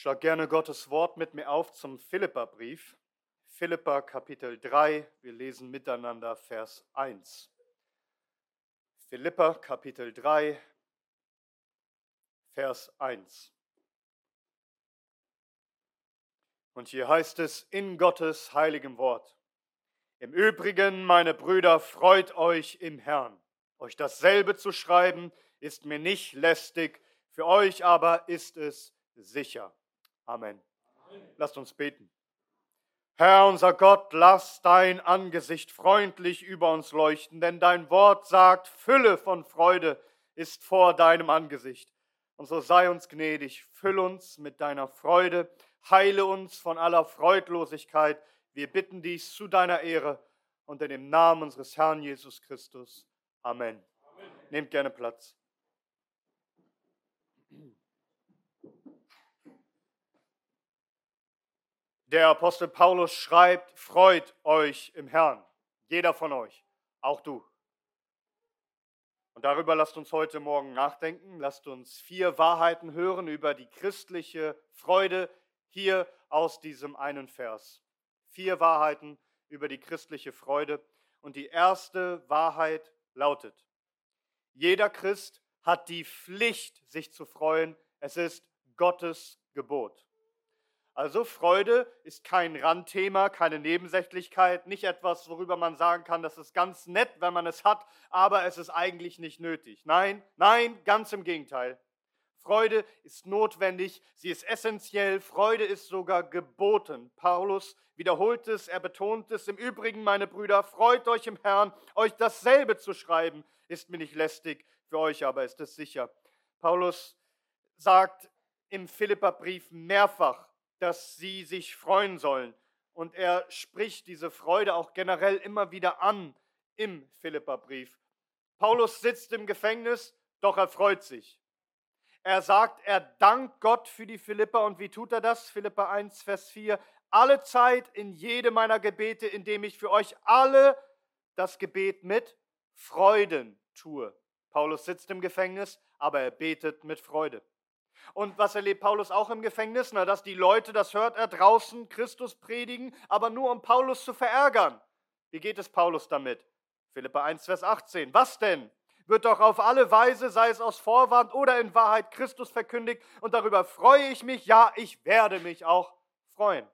Schlag gerne Gottes Wort mit mir auf zum Philipperbrief. Philippa Kapitel 3, wir lesen miteinander Vers 1. Philippa Kapitel 3, Vers 1. Und hier heißt es in Gottes heiligem Wort. Im Übrigen, meine Brüder, freut euch im Herrn. Euch dasselbe zu schreiben, ist mir nicht lästig, für euch aber ist es sicher. Amen. Lasst uns beten. Herr unser Gott, lass dein Angesicht freundlich über uns leuchten, denn dein Wort sagt, Fülle von Freude ist vor deinem Angesicht. Und so sei uns gnädig, füll uns mit deiner Freude, heile uns von aller Freudlosigkeit. Wir bitten dies zu deiner Ehre und in dem Namen unseres Herrn Jesus Christus. Amen. Amen. Nehmt gerne Platz. Der Apostel Paulus schreibt, freut euch im Herrn, jeder von euch, auch du. Und darüber lasst uns heute Morgen nachdenken, lasst uns vier Wahrheiten hören über die christliche Freude hier aus diesem einen Vers. Vier Wahrheiten über die christliche Freude. Und die erste Wahrheit lautet, jeder Christ hat die Pflicht, sich zu freuen. Es ist Gottes Gebot. Also Freude ist kein Randthema, keine Nebensächlichkeit, nicht etwas, worüber man sagen kann, das ist ganz nett, wenn man es hat, aber es ist eigentlich nicht nötig. Nein, nein, ganz im Gegenteil. Freude ist notwendig, sie ist essentiell, Freude ist sogar geboten. Paulus wiederholt es, er betont es. Im Übrigen, meine Brüder, freut euch im Herrn, euch dasselbe zu schreiben, ist mir nicht lästig, für euch aber ist es sicher. Paulus sagt im Philipperbrief mehrfach, dass sie sich freuen sollen. Und er spricht diese Freude auch generell immer wieder an im Philipperbrief. Paulus sitzt im Gefängnis, doch er freut sich. Er sagt, er dankt Gott für die Philipper. Und wie tut er das? Philippa 1, Vers 4. Alle Zeit in jede meiner Gebete, indem ich für euch alle das Gebet mit Freuden tue. Paulus sitzt im Gefängnis, aber er betet mit Freude. Und was erlebt Paulus auch im Gefängnis? Na, dass die Leute, das hört er draußen, Christus predigen, aber nur um Paulus zu verärgern. Wie geht es Paulus damit? Philippa 1, Vers 18. Was denn? Wird doch auf alle Weise, sei es aus Vorwand oder in Wahrheit, Christus verkündigt und darüber freue ich mich, ja, ich werde mich auch freuen.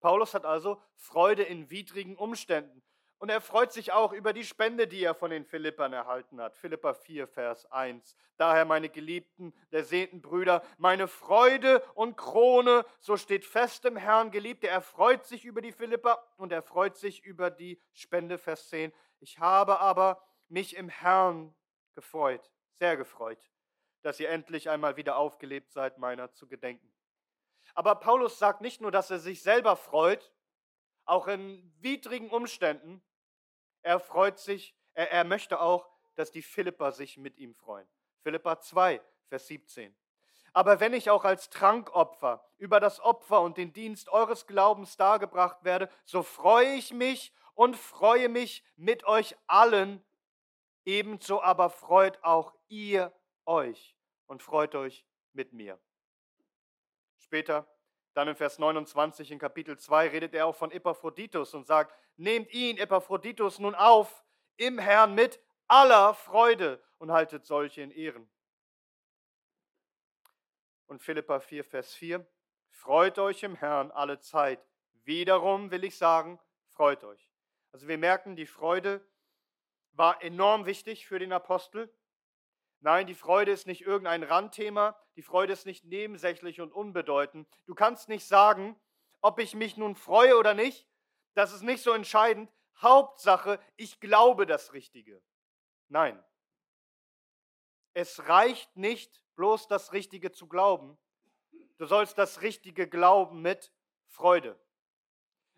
Paulus hat also Freude in widrigen Umständen. Und er freut sich auch über die Spende, die er von den Philippern erhalten hat. Philippa 4, Vers 1. Daher, meine geliebten, der sehnten Brüder, meine Freude und Krone, so steht fest im Herrn, Geliebte. Er freut sich über die Philipper und er freut sich über die Spende, Vers 10. Ich habe aber mich im Herrn gefreut, sehr gefreut, dass ihr endlich einmal wieder aufgelebt seid, meiner zu gedenken. Aber Paulus sagt nicht nur, dass er sich selber freut, auch in widrigen Umständen, er freut sich, er, er möchte auch, dass die Philipper sich mit ihm freuen. Philippa 2, Vers 17. Aber wenn ich auch als Trankopfer über das Opfer und den Dienst eures Glaubens dargebracht werde, so freue ich mich und freue mich mit euch allen. Ebenso aber freut auch ihr euch und freut euch mit mir. Später, dann in Vers 29 in Kapitel 2, redet er auch von Epaphroditus und sagt, nehmt ihn, Epaphroditus, nun auf im Herrn mit aller Freude und haltet solche in Ehren. Und Philippa 4, Vers 4, freut euch im Herrn alle Zeit. Wiederum will ich sagen, freut euch. Also wir merken, die Freude war enorm wichtig für den Apostel. Nein, die Freude ist nicht irgendein Randthema, die Freude ist nicht nebensächlich und unbedeutend. Du kannst nicht sagen, ob ich mich nun freue oder nicht, das ist nicht so entscheidend. Hauptsache, ich glaube das Richtige. Nein. Es reicht nicht, bloß das Richtige zu glauben. Du sollst das Richtige glauben mit Freude.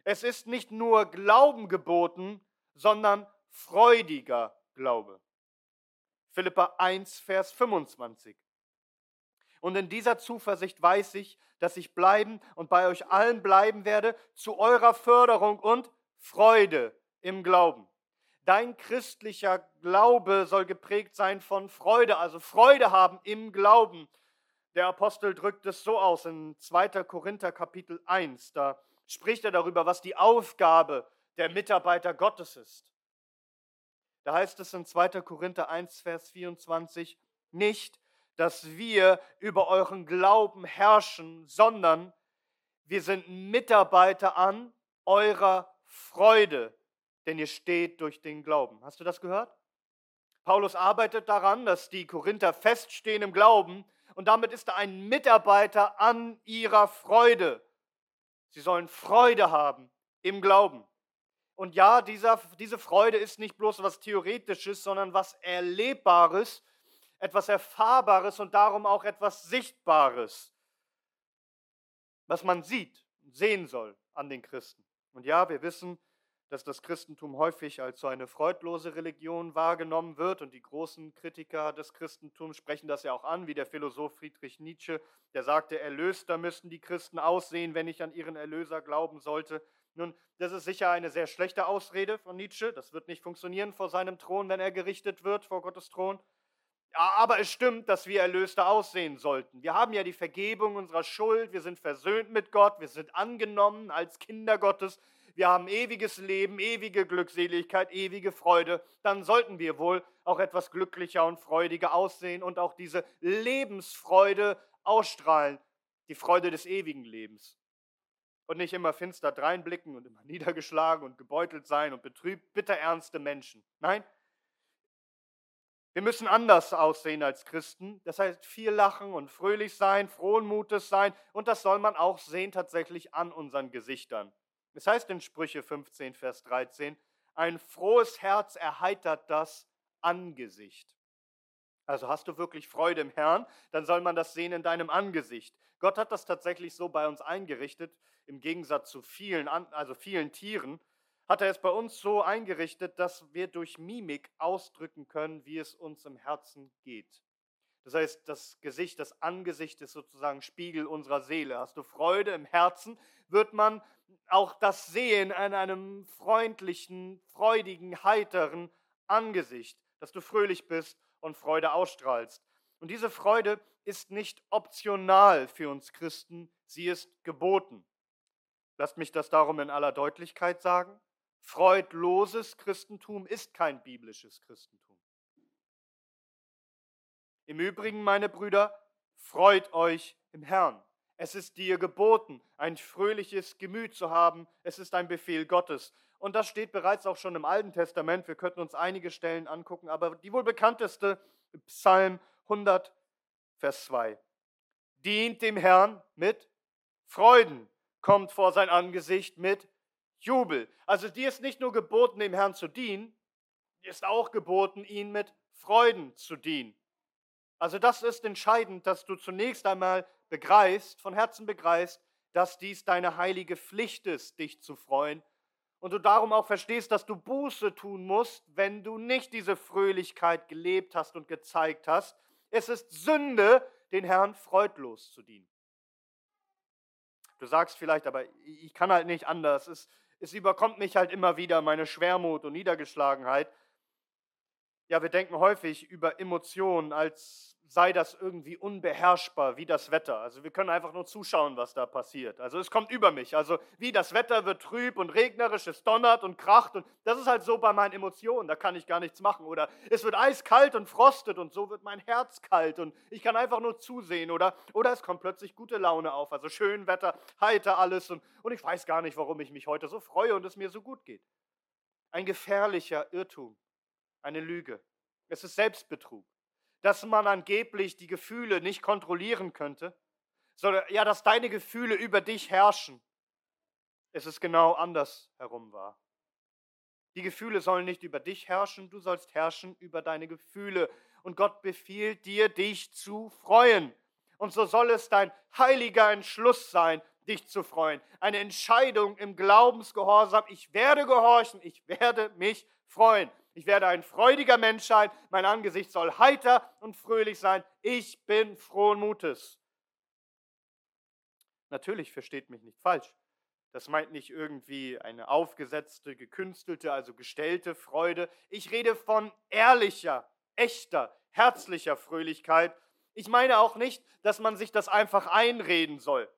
Es ist nicht nur Glauben geboten, sondern freudiger Glaube. Philippa 1, Vers 25. Und in dieser Zuversicht weiß ich, dass ich bleiben und bei euch allen bleiben werde zu eurer Förderung und Freude im Glauben. Dein christlicher Glaube soll geprägt sein von Freude, also Freude haben im Glauben. Der Apostel drückt es so aus in 2. Korinther Kapitel 1. Da spricht er darüber, was die Aufgabe der Mitarbeiter Gottes ist. Da heißt es in 2. Korinther 1, Vers 24, nicht, dass wir über euren Glauben herrschen, sondern wir sind Mitarbeiter an eurer Freude, denn ihr steht durch den Glauben. Hast du das gehört? Paulus arbeitet daran, dass die Korinther feststehen im Glauben und damit ist er ein Mitarbeiter an ihrer Freude. Sie sollen Freude haben im Glauben. Und ja, dieser, diese Freude ist nicht bloß was Theoretisches, sondern was Erlebbares, etwas Erfahrbares und darum auch etwas Sichtbares, was man sieht, sehen soll an den Christen. Und ja, wir wissen, dass das Christentum häufig als so eine freudlose Religion wahrgenommen wird. Und die großen Kritiker des Christentums sprechen das ja auch an, wie der Philosoph Friedrich Nietzsche, der sagte, erlöster müssten die Christen aussehen, wenn ich an ihren Erlöser glauben sollte. Nun, das ist sicher eine sehr schlechte Ausrede von Nietzsche. Das wird nicht funktionieren vor seinem Thron, wenn er gerichtet wird, vor Gottes Thron. Aber es stimmt, dass wir Erlöster aussehen sollten. Wir haben ja die Vergebung unserer Schuld, wir sind versöhnt mit Gott, wir sind angenommen als Kinder Gottes wir haben ewiges Leben, ewige Glückseligkeit, ewige Freude, dann sollten wir wohl auch etwas glücklicher und freudiger aussehen und auch diese Lebensfreude ausstrahlen, die Freude des ewigen Lebens. Und nicht immer finster dreinblicken und immer niedergeschlagen und gebeutelt sein und betrübt, bitterernste Menschen. Nein, wir müssen anders aussehen als Christen. Das heißt, viel lachen und fröhlich sein, frohen Mutes sein. Und das soll man auch sehen tatsächlich an unseren Gesichtern. Es heißt in Sprüche 15, Vers 13, ein frohes Herz erheitert das Angesicht. Also hast du wirklich Freude im Herrn, dann soll man das sehen in deinem Angesicht. Gott hat das tatsächlich so bei uns eingerichtet, im Gegensatz zu vielen, also vielen Tieren, hat er es bei uns so eingerichtet, dass wir durch Mimik ausdrücken können, wie es uns im Herzen geht. Das heißt, das Gesicht, das Angesicht ist sozusagen Spiegel unserer Seele. Hast du Freude im Herzen, wird man auch das sehen an einem freundlichen, freudigen, heiteren Angesicht, dass du fröhlich bist und Freude ausstrahlst. Und diese Freude ist nicht optional für uns Christen, sie ist geboten. Lasst mich das darum in aller Deutlichkeit sagen. Freudloses Christentum ist kein biblisches Christentum. Im Übrigen, meine Brüder, freut euch im Herrn. Es ist dir geboten, ein fröhliches Gemüt zu haben. Es ist ein Befehl Gottes. Und das steht bereits auch schon im Alten Testament. Wir könnten uns einige Stellen angucken, aber die wohl bekannteste, Psalm 100, Vers 2. Dient dem Herrn mit Freuden, kommt vor sein Angesicht mit Jubel. Also dir ist nicht nur geboten, dem Herrn zu dienen, dir ist auch geboten, ihn mit Freuden zu dienen. Also das ist entscheidend, dass du zunächst einmal begreifst, von Herzen begreifst, dass dies deine heilige Pflicht ist, dich zu freuen. Und du darum auch verstehst, dass du Buße tun musst, wenn du nicht diese Fröhlichkeit gelebt hast und gezeigt hast. Es ist Sünde, den Herrn freudlos zu dienen. Du sagst vielleicht, aber ich kann halt nicht anders. Es, es überkommt mich halt immer wieder meine Schwermut und Niedergeschlagenheit. Ja, wir denken häufig über Emotionen, als sei das irgendwie unbeherrschbar, wie das Wetter. Also wir können einfach nur zuschauen, was da passiert. Also es kommt über mich. Also wie das Wetter wird trüb und regnerisch, es donnert und kracht. Und das ist halt so bei meinen Emotionen, da kann ich gar nichts machen. Oder es wird eiskalt und frostet und so wird mein Herz kalt und ich kann einfach nur zusehen. Oder, oder es kommt plötzlich gute Laune auf. Also schön Wetter, heiter alles. Und, und ich weiß gar nicht, warum ich mich heute so freue und es mir so gut geht. Ein gefährlicher Irrtum eine Lüge. Es ist Selbstbetrug. Dass man angeblich die Gefühle nicht kontrollieren könnte, sondern ja, dass deine Gefühle über dich herrschen. Es ist genau anders herum wahr. Die Gefühle sollen nicht über dich herrschen, du sollst herrschen über deine Gefühle. Und Gott befiehlt dir, dich zu freuen. Und so soll es dein heiliger Entschluss sein, dich zu freuen. Eine Entscheidung im Glaubensgehorsam. Ich werde gehorchen, ich werde mich freuen. Ich werde ein freudiger Mensch sein. Mein Angesicht soll heiter und fröhlich sein. Ich bin frohen Mutes. Natürlich versteht mich nicht falsch. Das meint nicht irgendwie eine aufgesetzte, gekünstelte, also gestellte Freude. Ich rede von ehrlicher, echter, herzlicher Fröhlichkeit. Ich meine auch nicht, dass man sich das einfach einreden soll.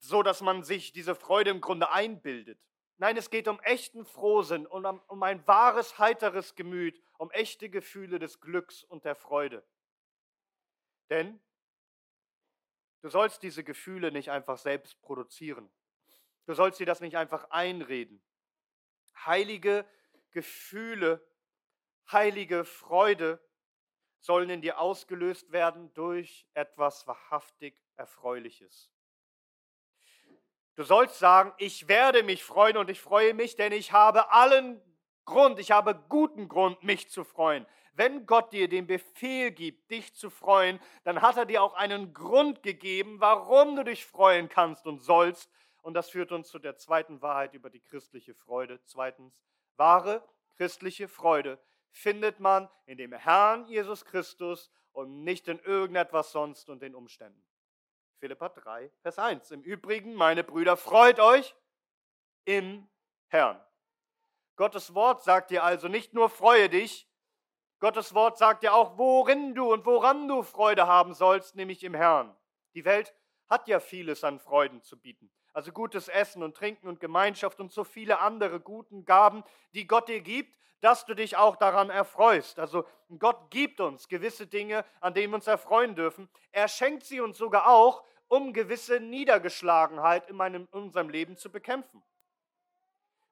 So dass man sich diese Freude im Grunde einbildet. Nein, es geht um echten Frohsinn und um, um ein wahres, heiteres Gemüt, um echte Gefühle des Glücks und der Freude. Denn du sollst diese Gefühle nicht einfach selbst produzieren. Du sollst dir das nicht einfach einreden. Heilige Gefühle heilige Freude sollen in dir ausgelöst werden durch etwas wahrhaftig Erfreuliches. Du sollst sagen, ich werde mich freuen und ich freue mich, denn ich habe allen Grund, ich habe guten Grund, mich zu freuen. Wenn Gott dir den Befehl gibt, dich zu freuen, dann hat er dir auch einen Grund gegeben, warum du dich freuen kannst und sollst. Und das führt uns zu der zweiten Wahrheit über die christliche Freude. Zweitens, wahre christliche Freude findet man in dem Herrn Jesus Christus und nicht in irgendetwas sonst und den Umständen. Philippa 3, Vers 1. Im Übrigen, meine Brüder, freut euch im Herrn. Gottes Wort sagt dir also nicht nur freue dich, Gottes Wort sagt dir auch, worin du und woran du Freude haben sollst, nämlich im Herrn. Die Welt hat ja vieles an Freuden zu bieten. Also gutes Essen und Trinken und Gemeinschaft und so viele andere guten Gaben, die Gott dir gibt, dass du dich auch daran erfreust. Also Gott gibt uns gewisse Dinge, an denen wir uns erfreuen dürfen. Er schenkt sie uns sogar auch, um gewisse Niedergeschlagenheit in, meinem, in unserem Leben zu bekämpfen.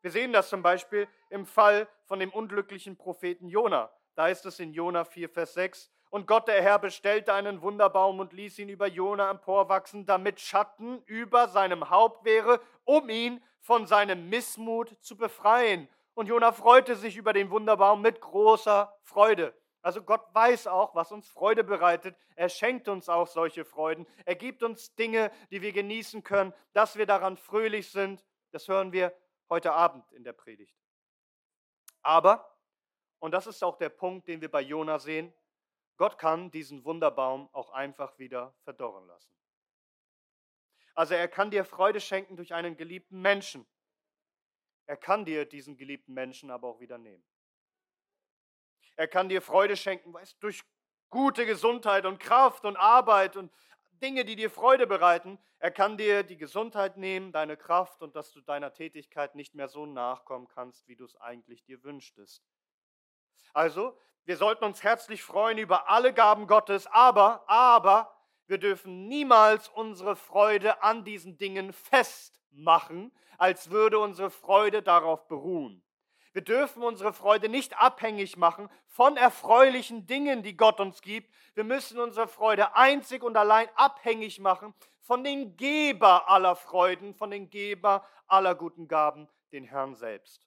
Wir sehen das zum Beispiel im Fall von dem unglücklichen Propheten Jona. Da ist es in Jona 4, Vers 6. Und Gott der Herr bestellte einen Wunderbaum und ließ ihn über Jona emporwachsen, damit Schatten über seinem Haupt wäre, um ihn von seinem Missmut zu befreien und Jona freute sich über den Wunderbaum mit großer Freude. Also Gott weiß auch, was uns Freude bereitet. Er schenkt uns auch solche Freuden. Er gibt uns Dinge, die wir genießen können, dass wir daran fröhlich sind. Das hören wir heute Abend in der Predigt. Aber, und das ist auch der Punkt, den wir bei Jona sehen, Gott kann diesen Wunderbaum auch einfach wieder verdorren lassen. Also er kann dir Freude schenken durch einen geliebten Menschen. Er kann dir diesen geliebten Menschen aber auch wieder nehmen. Er kann dir Freude schenken, weißt, durch gute Gesundheit und Kraft und Arbeit und Dinge, die dir Freude bereiten. Er kann dir die Gesundheit nehmen, deine Kraft und dass du deiner Tätigkeit nicht mehr so nachkommen kannst, wie du es eigentlich dir wünschtest. Also, wir sollten uns herzlich freuen über alle Gaben Gottes, aber, aber, wir dürfen niemals unsere Freude an diesen Dingen festmachen, als würde unsere Freude darauf beruhen. Wir dürfen unsere Freude nicht abhängig machen von erfreulichen Dingen, die Gott uns gibt. Wir müssen unsere Freude einzig und allein abhängig machen von den Geber aller Freuden, von den Geber aller guten Gaben, den Herrn selbst.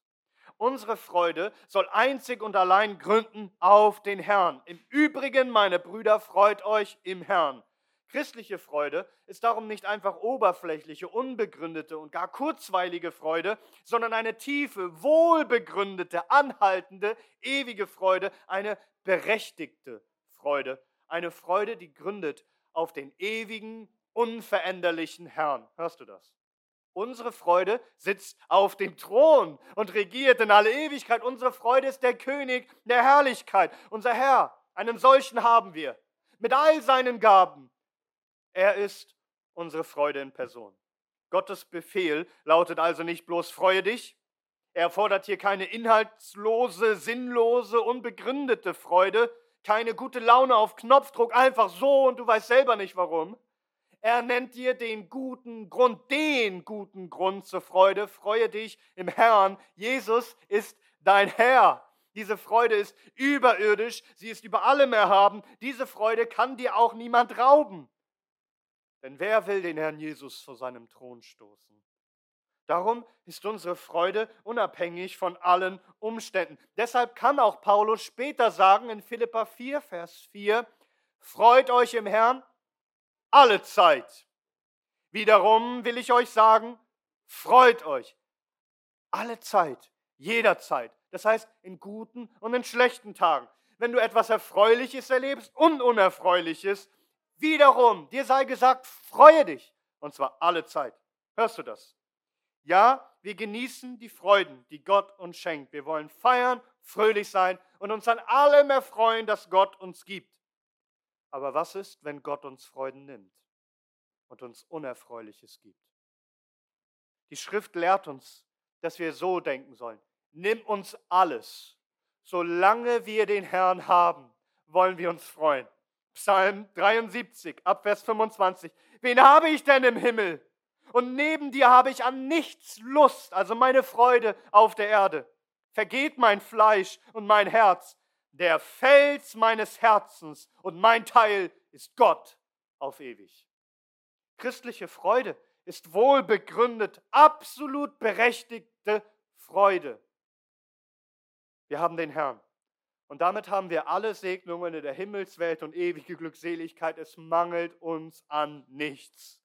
Unsere Freude soll einzig und allein gründen auf den Herrn. Im Übrigen, meine Brüder, freut euch im Herrn. Christliche Freude ist darum nicht einfach oberflächliche, unbegründete und gar kurzweilige Freude, sondern eine tiefe, wohlbegründete, anhaltende, ewige Freude, eine berechtigte Freude, eine Freude, die gründet auf den ewigen, unveränderlichen Herrn. Hörst du das? Unsere Freude sitzt auf dem Thron und regiert in alle Ewigkeit. Unsere Freude ist der König der Herrlichkeit, unser Herr. Einen solchen haben wir, mit all seinen Gaben, er ist unsere Freude in Person. Gottes Befehl lautet also nicht bloß freue dich. Er fordert hier keine inhaltslose, sinnlose, unbegründete Freude, keine gute Laune auf Knopfdruck, einfach so und du weißt selber nicht warum. Er nennt dir den guten Grund, den guten Grund zur Freude. Freue dich im Herrn. Jesus ist dein Herr. Diese Freude ist überirdisch, sie ist über allem erhaben. Diese Freude kann dir auch niemand rauben. Denn wer will den Herrn Jesus vor seinem Thron stoßen? Darum ist unsere Freude unabhängig von allen Umständen. Deshalb kann auch Paulus später sagen in Philippa 4, Vers 4, Freut euch im Herrn alle Zeit. Wiederum will ich euch sagen, freut euch alle Zeit, jederzeit. Das heißt in guten und in schlechten Tagen. Wenn du etwas Erfreuliches erlebst und Unerfreuliches, Wiederum, dir sei gesagt, freue dich. Und zwar alle Zeit. Hörst du das? Ja, wir genießen die Freuden, die Gott uns schenkt. Wir wollen feiern, fröhlich sein und uns an allem erfreuen, das Gott uns gibt. Aber was ist, wenn Gott uns Freuden nimmt und uns Unerfreuliches gibt? Die Schrift lehrt uns, dass wir so denken sollen. Nimm uns alles. Solange wir den Herrn haben, wollen wir uns freuen. Psalm 73, Abvers 25. Wen habe ich denn im Himmel? Und neben dir habe ich an nichts Lust, also meine Freude auf der Erde. Vergeht mein Fleisch und mein Herz. Der Fels meines Herzens und mein Teil ist Gott auf ewig. Christliche Freude ist wohlbegründet, absolut berechtigte Freude. Wir haben den Herrn. Und damit haben wir alle Segnungen in der Himmelswelt und ewige Glückseligkeit. Es mangelt uns an nichts.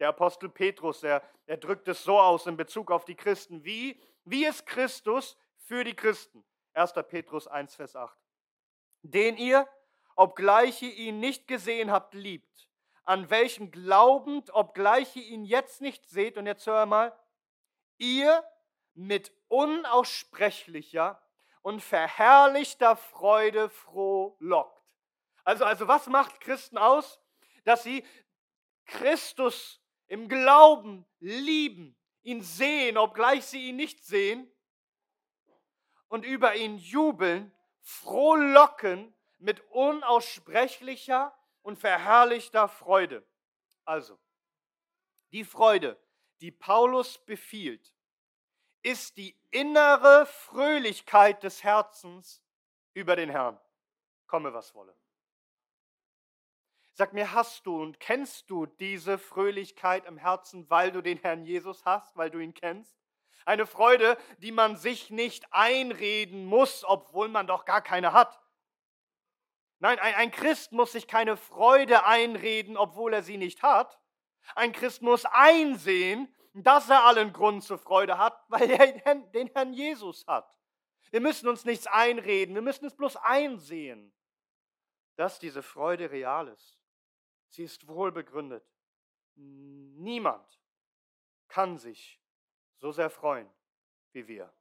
Der Apostel Petrus, er, er drückt es so aus in Bezug auf die Christen, wie, wie ist Christus für die Christen? 1. Petrus 1, Vers 8. Den ihr, obgleich ihr ihn nicht gesehen habt, liebt, an welchen glaubend, obgleich ihr ihn jetzt nicht seht, und jetzt hör mal, ihr mit unaussprechlicher und verherrlichter Freude frohlockt. Also, also was macht Christen aus? Dass sie Christus im Glauben lieben, ihn sehen, obgleich sie ihn nicht sehen, und über ihn jubeln, frohlocken mit unaussprechlicher und verherrlichter Freude. Also, die Freude, die Paulus befiehlt, ist die innere Fröhlichkeit des Herzens über den Herrn. Komme, was wolle. Sag mir, hast du und kennst du diese Fröhlichkeit im Herzen, weil du den Herrn Jesus hast, weil du ihn kennst? Eine Freude, die man sich nicht einreden muss, obwohl man doch gar keine hat. Nein, ein, Christ muss sich keine Freude einreden, obwohl er sie nicht hat. Ein Christ muss einsehen, dass er allen Grund zur Freude hat, weil er den Herrn Jesus hat. Wir müssen uns nichts einreden, wir müssen es bloß einsehen, dass diese Freude real ist. Sie ist wohl begründet. Niemand kann sich so sehr freuen wie wir.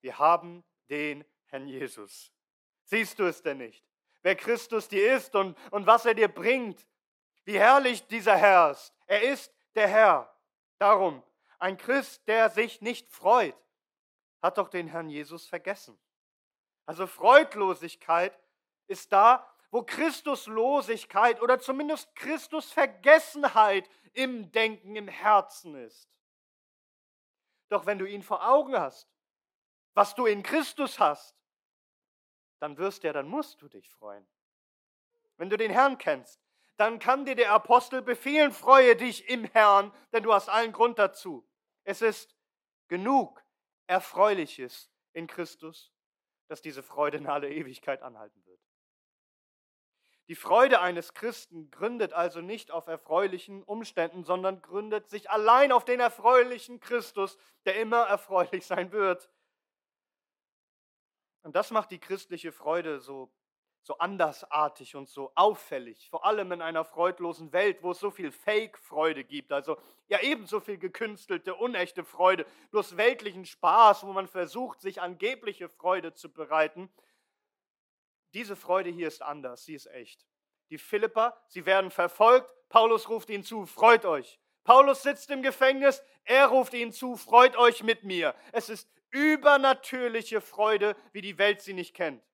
Wir haben den Herrn Jesus. Siehst du es denn nicht? Wer Christus dir ist und, und was er dir bringt, wie herrlich dieser Herr ist. Er ist der Herr. Darum, ein Christ, der sich nicht freut, hat doch den Herrn Jesus vergessen. Also Freudlosigkeit ist da, wo Christuslosigkeit oder zumindest Christusvergessenheit im Denken, im Herzen ist. Doch wenn du ihn vor Augen hast, was du in Christus hast, dann wirst du dann musst du dich freuen. Wenn du den Herrn kennst, dann kann dir der Apostel befehlen, freue dich im Herrn, denn du hast allen Grund dazu. Es ist genug Erfreuliches in Christus, dass diese Freude in alle Ewigkeit anhalten wird. Die Freude eines Christen gründet also nicht auf erfreulichen Umständen, sondern gründet sich allein auf den erfreulichen Christus, der immer erfreulich sein wird. Und das macht die christliche Freude so, so andersartig und so auffällig, vor allem in einer freudlosen Welt, wo es so viel Fake-Freude gibt, also ja ebenso viel gekünstelte, unechte Freude, bloß weltlichen Spaß, wo man versucht, sich angebliche Freude zu bereiten. Diese Freude hier ist anders, sie ist echt. Die Philipper, sie werden verfolgt, Paulus ruft ihnen zu, freut euch. Paulus sitzt im Gefängnis, er ruft ihnen zu, freut euch mit mir. Es ist übernatürliche Freude, wie die Welt sie nicht kennt.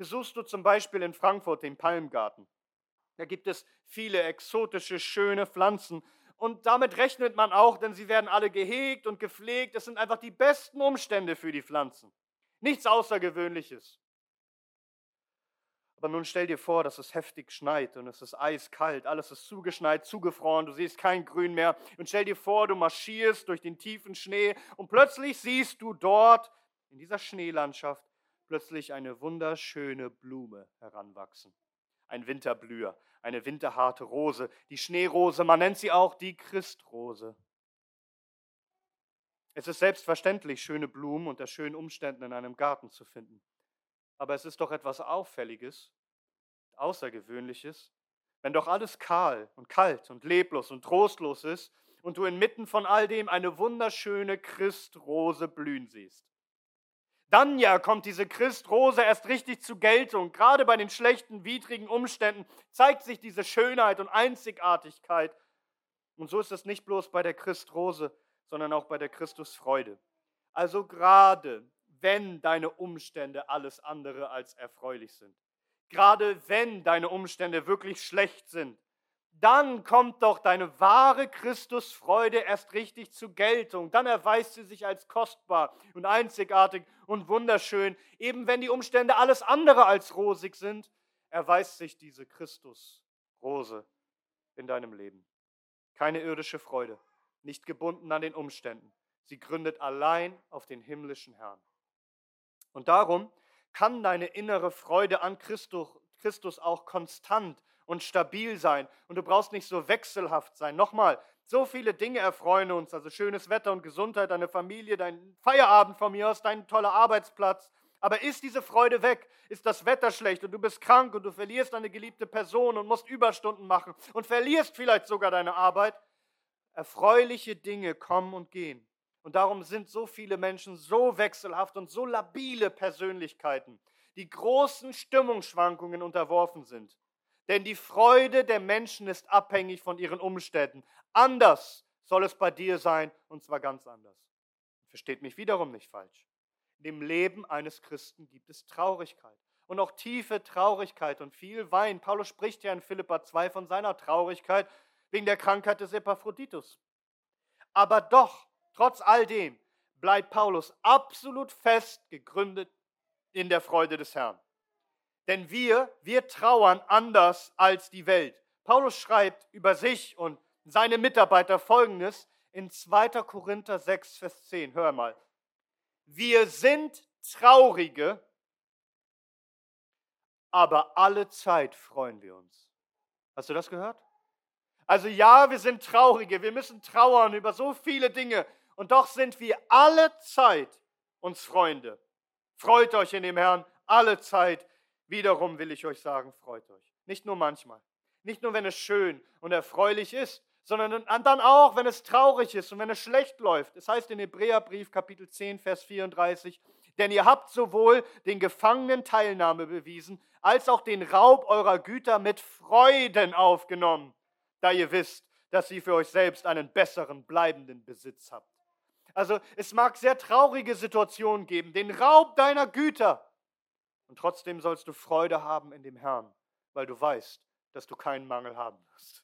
Besuchst du zum Beispiel in Frankfurt den Palmgarten. Da gibt es viele exotische, schöne Pflanzen. Und damit rechnet man auch, denn sie werden alle gehegt und gepflegt. Es sind einfach die besten Umstände für die Pflanzen. Nichts Außergewöhnliches. Aber nun stell dir vor, dass es heftig schneit und es ist eiskalt, alles ist zugeschneit, zugefroren, du siehst kein Grün mehr. Und stell dir vor, du marschierst durch den tiefen Schnee und plötzlich siehst du dort in dieser Schneelandschaft plötzlich eine wunderschöne Blume heranwachsen. Ein Winterblüher, eine winterharte Rose, die Schneerose, man nennt sie auch die Christrose. Es ist selbstverständlich, schöne Blumen unter schönen Umständen in einem Garten zu finden. Aber es ist doch etwas Auffälliges, Außergewöhnliches, wenn doch alles kahl und kalt und leblos und trostlos ist und du inmitten von all dem eine wunderschöne Christrose blühen siehst. Dann ja kommt diese Christrose erst richtig zu Geltung. Gerade bei den schlechten, widrigen Umständen zeigt sich diese Schönheit und Einzigartigkeit. Und so ist es nicht bloß bei der Christrose, sondern auch bei der Christusfreude. Also gerade wenn deine Umstände alles andere als erfreulich sind, gerade wenn deine Umstände wirklich schlecht sind, dann kommt doch deine wahre Christusfreude erst richtig zur Geltung. Dann erweist sie sich als kostbar und einzigartig und wunderschön. Eben wenn die Umstände alles andere als rosig sind, erweist sich diese Christusrose in deinem Leben. Keine irdische Freude, nicht gebunden an den Umständen. Sie gründet allein auf den himmlischen Herrn. Und darum kann deine innere Freude an Christus, auch konstant und stabil sein. Und du brauchst nicht so wechselhaft sein. Nochmal, so viele Dinge erfreuen uns, also schönes Wetter und Gesundheit, deine Familie, dein Feierabend von mir aus, dein toller Arbeitsplatz. Aber ist diese Freude weg? Ist das Wetter schlecht und du bist krank und du verlierst eine geliebte Person und musst Überstunden machen und verlierst vielleicht sogar deine Arbeit? Erfreuliche Dinge kommen und gehen. Und darum sind so viele Menschen so wechselhaft und so labile Persönlichkeiten, die großen Stimmungsschwankungen unterworfen sind. Denn die Freude der Menschen ist abhängig von ihren Umständen. Anders soll es bei dir sein, und zwar ganz anders. Versteht mich wiederum nicht falsch. In dem Leben eines Christen gibt es Traurigkeit und auch tiefe Traurigkeit und viel Wein. Paulus spricht ja in Philippa 2 von seiner Traurigkeit wegen der Krankheit des Epaphroditus. Aber doch, trotz all dem, bleibt Paulus absolut fest gegründet in der Freude des Herrn. Denn wir, wir trauern anders als die Welt. Paulus schreibt über sich und seine Mitarbeiter folgendes in 2. Korinther 6, Vers 10. Hör mal. Wir sind Traurige, aber alle Zeit freuen wir uns. Hast du das gehört? Also ja, wir sind Traurige, wir müssen trauern über so viele Dinge und doch sind wir alle Zeit uns Freunde. Freut euch in dem Herrn alle Zeit. Wiederum will ich euch sagen, freut euch. Nicht nur manchmal. Nicht nur, wenn es schön und erfreulich ist, sondern dann auch, wenn es traurig ist und wenn es schlecht läuft. Es heißt in Hebräerbrief Kapitel 10, Vers 34, denn ihr habt sowohl den Gefangenen Teilnahme bewiesen, als auch den Raub eurer Güter mit Freuden aufgenommen, da ihr wisst, dass ihr für euch selbst einen besseren, bleibenden Besitz habt. Also es mag sehr traurige Situationen geben, den Raub deiner Güter, und trotzdem sollst du Freude haben in dem Herrn, weil du weißt, dass du keinen Mangel haben wirst.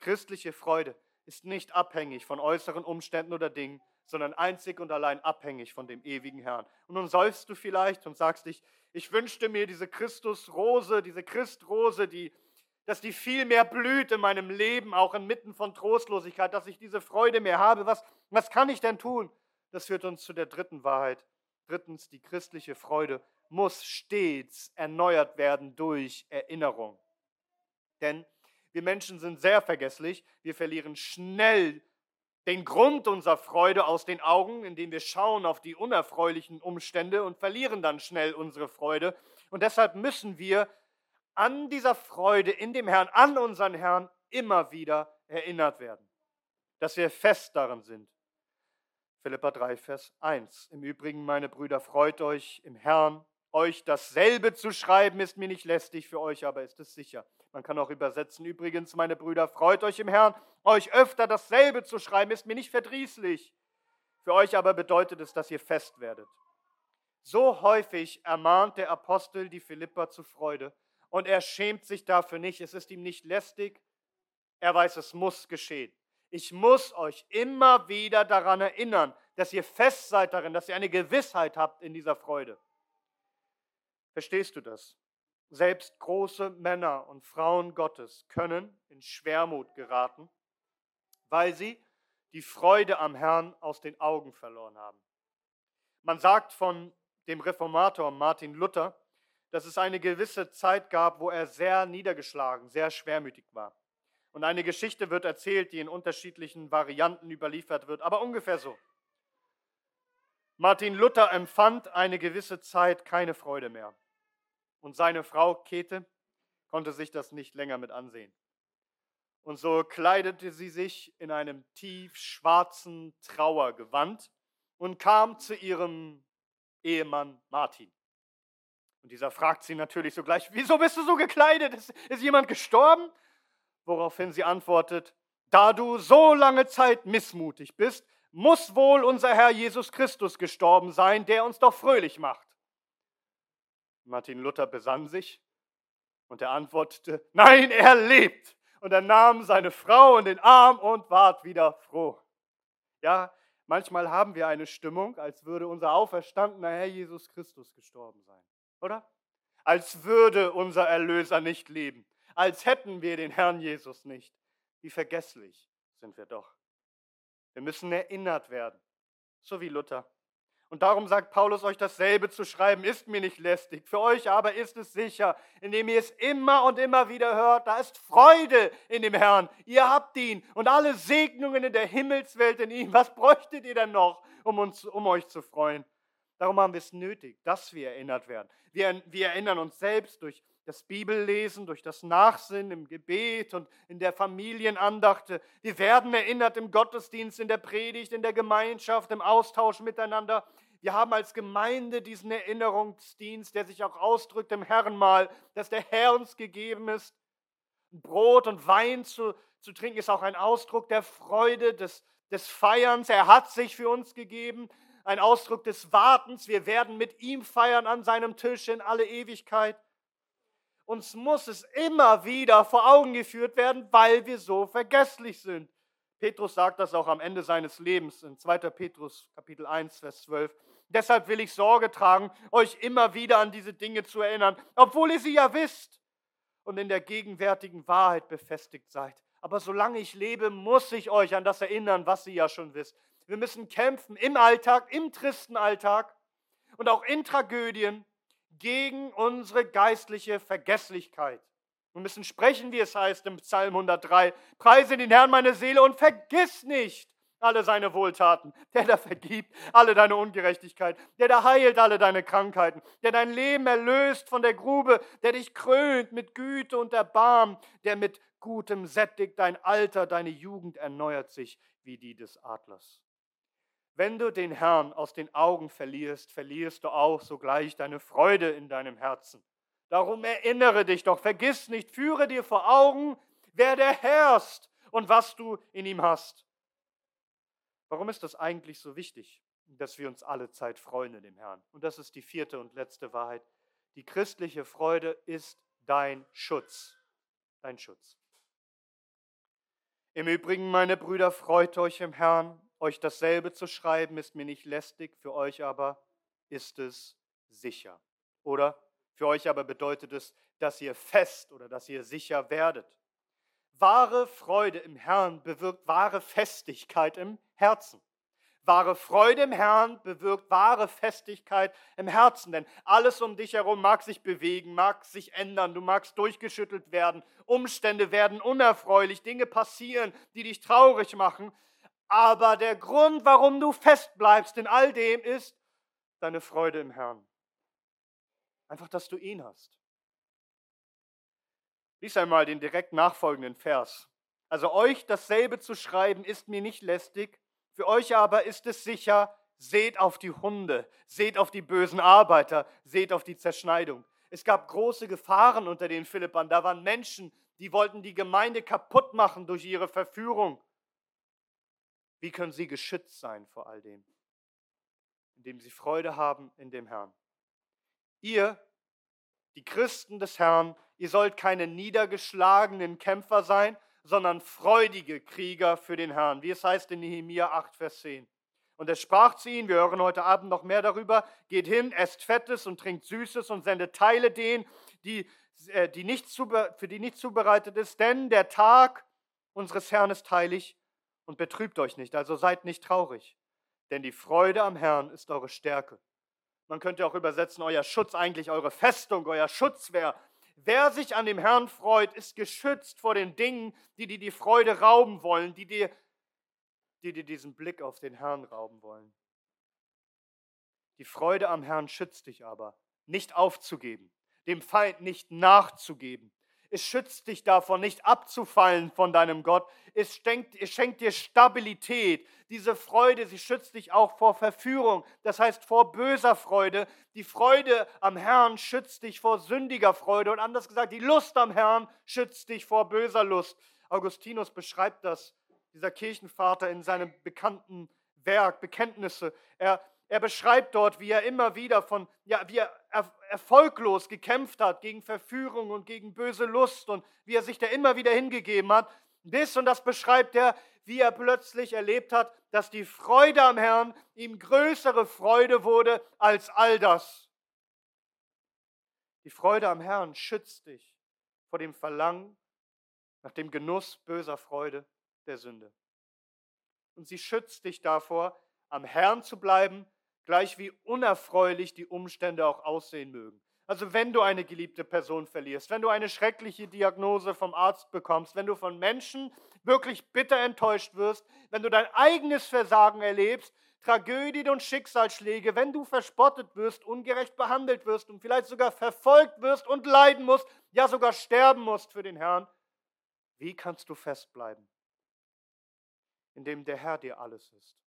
Christliche Freude ist nicht abhängig von äußeren Umständen oder Dingen, sondern einzig und allein abhängig von dem ewigen Herrn. Und nun säufst du vielleicht und sagst dich, ich wünschte mir diese Christusrose, diese Christrose, die, dass die viel mehr blüht in meinem Leben, auch inmitten von Trostlosigkeit, dass ich diese Freude mehr habe. Was, was kann ich denn tun? Das führt uns zu der dritten Wahrheit. Drittens, die christliche Freude muss stets erneuert werden durch Erinnerung. Denn wir Menschen sind sehr vergesslich. Wir verlieren schnell den Grund unserer Freude aus den Augen, indem wir schauen auf die unerfreulichen Umstände und verlieren dann schnell unsere Freude. Und deshalb müssen wir an dieser Freude in dem Herrn, an unseren Herrn immer wieder erinnert werden, dass wir fest darin sind. Philippa 3, Vers 1. Im Übrigen, meine Brüder, freut euch im Herrn. Euch dasselbe zu schreiben ist mir nicht lästig, für euch aber ist es sicher. Man kann auch übersetzen, übrigens, meine Brüder, freut euch im Herrn. Euch öfter dasselbe zu schreiben ist mir nicht verdrießlich. Für euch aber bedeutet es, dass ihr fest werdet. So häufig ermahnt der Apostel die Philipper zu Freude und er schämt sich dafür nicht. Es ist ihm nicht lästig. Er weiß, es muss geschehen. Ich muss euch immer wieder daran erinnern, dass ihr fest seid darin, dass ihr eine Gewissheit habt in dieser Freude. Verstehst du das? Selbst große Männer und Frauen Gottes können in Schwermut geraten, weil sie die Freude am Herrn aus den Augen verloren haben. Man sagt von dem Reformator Martin Luther, dass es eine gewisse Zeit gab, wo er sehr niedergeschlagen, sehr schwermütig war. Und eine Geschichte wird erzählt, die in unterschiedlichen Varianten überliefert wird, aber ungefähr so. Martin Luther empfand eine gewisse Zeit keine Freude mehr. Und seine Frau Käthe konnte sich das nicht länger mit ansehen. Und so kleidete sie sich in einem tief schwarzen Trauergewand und kam zu ihrem Ehemann Martin. Und dieser fragt sie natürlich sogleich, wieso bist du so gekleidet? Ist, ist jemand gestorben? Woraufhin sie antwortet, da du so lange Zeit missmutig bist, muss wohl unser Herr Jesus Christus gestorben sein, der uns doch fröhlich macht. Martin Luther besann sich und er antwortete, nein, er lebt. Und er nahm seine Frau in den Arm und ward wieder froh. Ja, manchmal haben wir eine Stimmung, als würde unser auferstandener Herr Jesus Christus gestorben sein, oder? Als würde unser Erlöser nicht leben, als hätten wir den Herrn Jesus nicht. Wie vergesslich sind wir doch. Wir müssen erinnert werden, so wie Luther. Und darum sagt Paulus euch dasselbe zu schreiben, ist mir nicht lästig. Für euch aber ist es sicher, indem ihr es immer und immer wieder hört. Da ist Freude in dem Herrn. Ihr habt ihn und alle Segnungen in der Himmelswelt in ihm. Was bräuchtet ihr denn noch, um, uns, um euch zu freuen? Darum haben wir es nötig, dass wir erinnert werden. Wir, wir erinnern uns selbst durch das Bibellesen, durch das Nachsinnen im Gebet und in der Familienandachte. Wir werden erinnert im Gottesdienst, in der Predigt, in der Gemeinschaft, im Austausch miteinander. Wir haben als Gemeinde diesen Erinnerungsdienst, der sich auch ausdrückt im Herrenmahl, dass der Herr uns gegeben ist. Brot und Wein zu, zu trinken ist auch ein Ausdruck der Freude, des, des Feierns. Er hat sich für uns gegeben. Ein Ausdruck des Wartens. Wir werden mit ihm feiern an seinem Tisch in alle Ewigkeit. Uns muss es immer wieder vor Augen geführt werden, weil wir so vergesslich sind. Petrus sagt das auch am Ende seines Lebens in 2. Petrus Kapitel 1, Vers 12. Deshalb will ich Sorge tragen, euch immer wieder an diese Dinge zu erinnern, obwohl ihr sie ja wisst und in der gegenwärtigen Wahrheit befestigt seid. Aber solange ich lebe, muss ich euch an das erinnern, was ihr ja schon wisst. Wir müssen kämpfen im Alltag, im tristen Alltag und auch in Tragödien gegen unsere geistliche Vergesslichkeit. Wir müssen sprechen, wie es heißt im Psalm 103. Preise den Herrn meine Seele und vergiss nicht alle seine Wohltaten, der da vergibt alle deine Ungerechtigkeit, der da heilt alle deine Krankheiten, der dein Leben erlöst von der Grube, der dich krönt mit Güte und Erbarm, der mit Gutem sättigt dein Alter, deine Jugend erneuert sich wie die des Adlers. Wenn du den Herrn aus den Augen verlierst, verlierst du auch sogleich deine Freude in deinem Herzen. Darum erinnere dich doch, vergiss nicht, führe dir vor Augen, wer der Herr ist und was du in ihm hast. Warum ist das eigentlich so wichtig, dass wir uns alle Zeit freuen in dem Herrn? Und das ist die vierte und letzte Wahrheit. Die christliche Freude ist dein Schutz. Dein Schutz. Im Übrigen, meine Brüder, freut euch im Herrn. Euch dasselbe zu schreiben ist mir nicht lästig, für euch aber ist es sicher. Oder für euch aber bedeutet es, dass ihr fest oder dass ihr sicher werdet. Wahre Freude im Herrn bewirkt wahre Festigkeit im Herzen. Wahre Freude im Herrn bewirkt wahre Festigkeit im Herzen, denn alles um dich herum mag sich bewegen, mag sich ändern, du magst durchgeschüttelt werden, Umstände werden unerfreulich, Dinge passieren, die dich traurig machen, aber der Grund, warum du festbleibst in all dem, ist deine Freude im Herrn. Einfach, dass du ihn hast. Lies einmal den direkt nachfolgenden Vers. Also euch dasselbe zu schreiben, ist mir nicht lästig, für euch aber ist es sicher, seht auf die Hunde, seht auf die bösen Arbeiter, seht auf die Zerschneidung. Es gab große Gefahren unter den Philippern. Da waren Menschen, die wollten die Gemeinde kaputt machen durch ihre Verführung. Wie können sie geschützt sein vor all dem? Indem sie Freude haben in dem Herrn. Ihr, die Christen des Herrn, ihr sollt keine niedergeschlagenen Kämpfer sein, sondern freudige Krieger für den Herrn, wie es heißt in Nehemiah 8, Vers 10. Und er sprach zu ihnen, wir hören heute Abend noch mehr darüber, geht hin, esst Fettes und trinkt Süßes und sendet Teile denen, die, äh, die nicht für die nicht zubereitet ist, denn der Tag unseres Herrn ist heilig und betrübt euch nicht, also seid nicht traurig, denn die Freude am Herrn ist eure Stärke. Man könnte auch übersetzen, euer Schutz, eigentlich eure Festung, euer Schutzwehr. Wer sich an dem Herrn freut, ist geschützt vor den Dingen, die dir die Freude rauben wollen, die dir, die dir diesen Blick auf den Herrn rauben wollen. Die Freude am Herrn schützt dich aber, nicht aufzugeben, dem Feind nicht nachzugeben, Es schützt dich davon, nicht abzufallen von deinem Gott. Es schenkt, es schenkt dir Stabilität. Diese Freude, sie schützt dich auch vor Verführung, das heißt vor böser Freude. Die Freude am Herrn schützt dich vor sündiger Freude. Und anders gesagt, die Lust am Herrn schützt dich vor böser Lust. Augustinus beschreibt das, dieser Kirchenvater, in seinem bekannten Werk, Bekenntnisse. Er, er beschreibt dort, wie er immer wieder von, ja, wie er erfolglos gekämpft hat gegen Verführung und gegen böse Lust und wie er sich da immer wieder hingegeben hat. Das und das beschreibt er, wie er plötzlich erlebt hat, dass die Freude am Herrn ihm größere Freude wurde als all das. Die Freude am Herrn schützt dich vor dem Verlangen nach dem Genuss böser Freude der Sünde. Und sie schützt dich davor, am Herrn zu bleiben, gleich wie unerfreulich die Umstände auch aussehen mögen. Also wenn du eine geliebte Person verlierst, wenn du eine schreckliche Diagnose vom Arzt bekommst, wenn du von Menschen wirklich bitter enttäuscht wirst, wenn du dein eigenes Versagen erlebst, Tragödien und Schicksalsschläge, wenn du verspottet wirst, ungerecht behandelt wirst und vielleicht sogar verfolgt wirst und leiden musst, ja sogar sterben musst für den Herrn, wie kannst du festbleiben? Indem der Herr dir alles ist.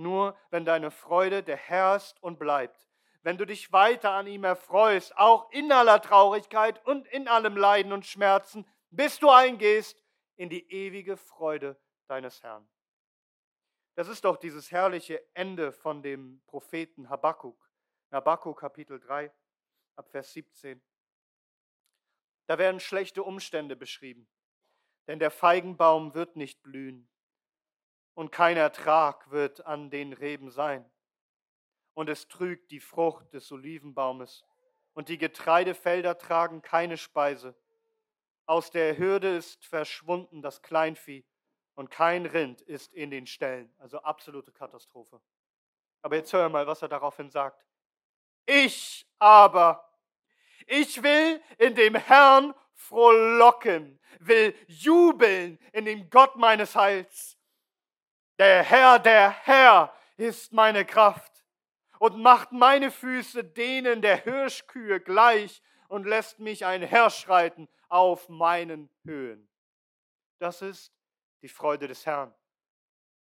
Nur wenn deine Freude der Herr ist und bleibt, wenn du dich weiter an ihm erfreust, auch in aller Traurigkeit und in allem Leiden und Schmerzen, bis du eingehst in die ewige Freude deines Herrn. Das ist doch dieses herrliche Ende von dem Propheten Habakkuk. Habakkuk Kapitel 3 ab Vers 17. Da werden schlechte Umstände beschrieben. Denn der Feigenbaum wird nicht blühen und kein Ertrag wird an den Reben sein. Und es trügt die Frucht des Olivenbaumes und die Getreidefelder tragen keine Speise. Aus der Hürde ist verschwunden das Kleinvieh und kein Rind ist in den Ställen. Also absolute Katastrophe. Aber jetzt hör mal, was er daraufhin sagt. Ich aber, ich will in dem Herrn frohlocken, will jubeln in dem Gott meines Heils. Der Herr, der Herr ist meine Kraft und macht meine Füße denen der Hirschkühe gleich und lässt mich einherschreiten auf meinen Höhen. Das ist die Freude des Herrn,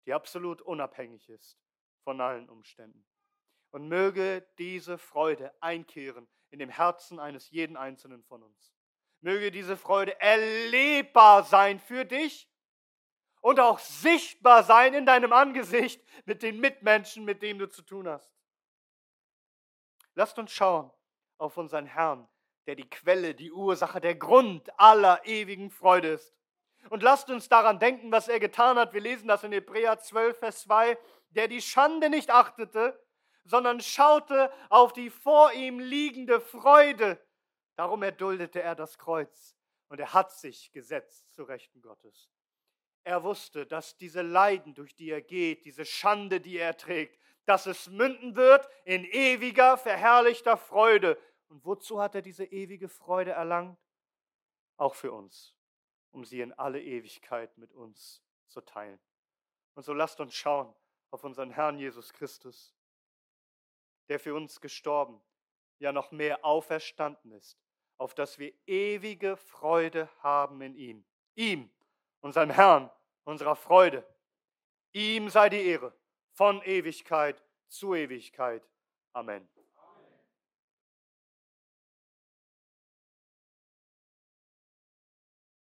die absolut unabhängig ist von allen Umständen. Und möge diese Freude einkehren in dem Herzen eines jeden einzelnen von uns. Möge diese Freude erlebbar sein für dich und auch sichtbar sein in deinem Angesicht mit den Mitmenschen, mit denen du zu tun hast. Lasst uns schauen auf unseren Herrn, der die Quelle, die Ursache, der Grund aller ewigen Freude ist. Und lasst uns daran denken, was er getan hat. Wir lesen das in Hebräer 12, Vers 2, der die Schande nicht achtete, sondern schaute auf die vor ihm liegende Freude. Darum erduldete er das Kreuz und er hat sich gesetzt zu Rechten Gottes. Er wusste, dass diese Leiden, durch die er geht, diese Schande, die er trägt, dass es münden wird in ewiger, verherrlichter Freude. Und wozu hat er diese ewige Freude erlangt? Auch für uns, um sie in alle Ewigkeit mit uns zu teilen. Und so lasst uns schauen auf unseren Herrn Jesus Christus, der für uns gestorben, ja noch mehr auferstanden ist, auf dass wir ewige Freude haben in ihm. Ihm, unserem Herrn, unserer Freude. Ihm sei die Ehre von Ewigkeit zu Ewigkeit. Amen.